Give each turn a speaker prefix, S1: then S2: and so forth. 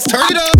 S1: Let's turn it up.